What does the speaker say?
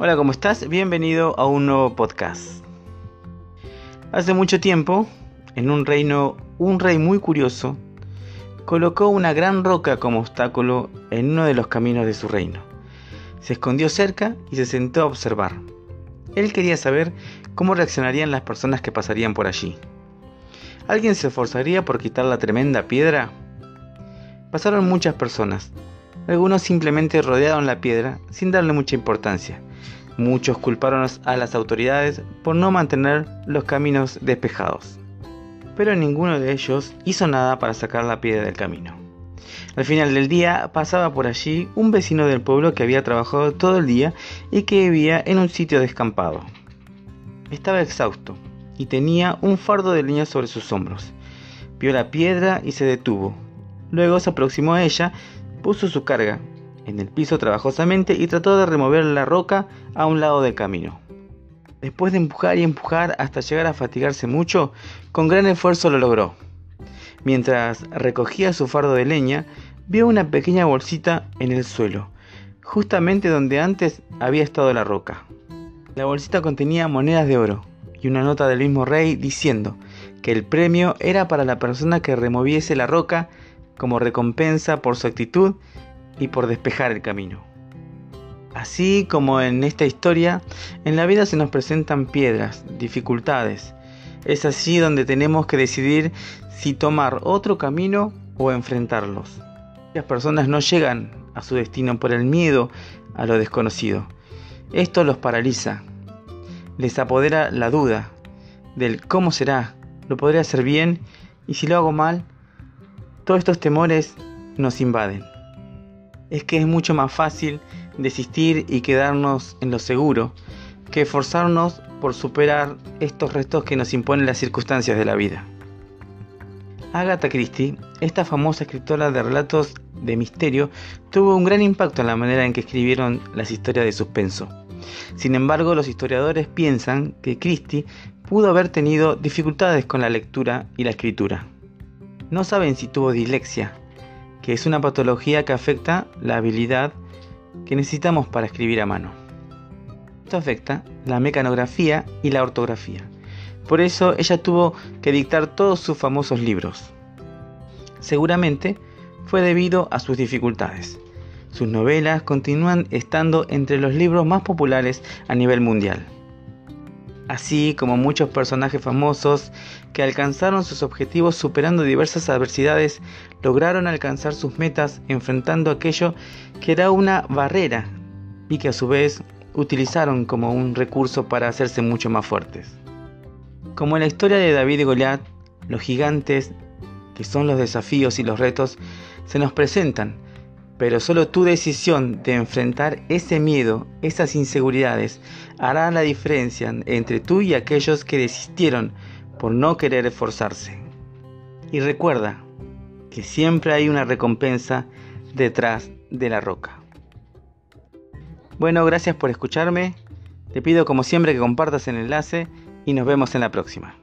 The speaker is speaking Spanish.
Hola, ¿cómo estás? Bienvenido a un nuevo podcast. Hace mucho tiempo, en un reino, un rey muy curioso colocó una gran roca como obstáculo en uno de los caminos de su reino. Se escondió cerca y se sentó a observar. Él quería saber cómo reaccionarían las personas que pasarían por allí. ¿Alguien se esforzaría por quitar la tremenda piedra? Pasaron muchas personas. Algunos simplemente rodearon la piedra sin darle mucha importancia. Muchos culparon a las autoridades por no mantener los caminos despejados. Pero ninguno de ellos hizo nada para sacar la piedra del camino. Al final del día pasaba por allí un vecino del pueblo que había trabajado todo el día y que vivía en un sitio descampado. Estaba exhausto y tenía un fardo de leña sobre sus hombros. Vio la piedra y se detuvo. Luego se aproximó a ella, puso su carga en el piso trabajosamente y trató de remover la roca a un lado del camino. Después de empujar y empujar hasta llegar a fatigarse mucho, con gran esfuerzo lo logró. Mientras recogía su fardo de leña, vio una pequeña bolsita en el suelo, justamente donde antes había estado la roca. La bolsita contenía monedas de oro y una nota del mismo rey diciendo que el premio era para la persona que removiese la roca como recompensa por su actitud y por despejar el camino. Así como en esta historia, en la vida se nos presentan piedras, dificultades. Es así donde tenemos que decidir si tomar otro camino o enfrentarlos. Las personas no llegan a su destino por el miedo a lo desconocido. Esto los paraliza. Les apodera la duda del cómo será, lo podré hacer bien y si lo hago mal, todos estos temores nos invaden es que es mucho más fácil desistir y quedarnos en lo seguro que esforzarnos por superar estos retos que nos imponen las circunstancias de la vida. Agatha Christie, esta famosa escritora de relatos de misterio, tuvo un gran impacto en la manera en que escribieron las historias de suspenso. Sin embargo, los historiadores piensan que Christie pudo haber tenido dificultades con la lectura y la escritura. No saben si tuvo dislexia, que es una patología que afecta la habilidad que necesitamos para escribir a mano. Esto afecta la mecanografía y la ortografía. Por eso ella tuvo que dictar todos sus famosos libros. Seguramente fue debido a sus dificultades. Sus novelas continúan estando entre los libros más populares a nivel mundial así como muchos personajes famosos que alcanzaron sus objetivos superando diversas adversidades, lograron alcanzar sus metas enfrentando aquello que era una barrera y que a su vez utilizaron como un recurso para hacerse mucho más fuertes. Como en la historia de David y Goliat, los gigantes, que son los desafíos y los retos, se nos presentan pero solo tu decisión de enfrentar ese miedo, esas inseguridades, hará la diferencia entre tú y aquellos que desistieron por no querer esforzarse. Y recuerda que siempre hay una recompensa detrás de la roca. Bueno, gracias por escucharme. Te pido como siempre que compartas el enlace y nos vemos en la próxima.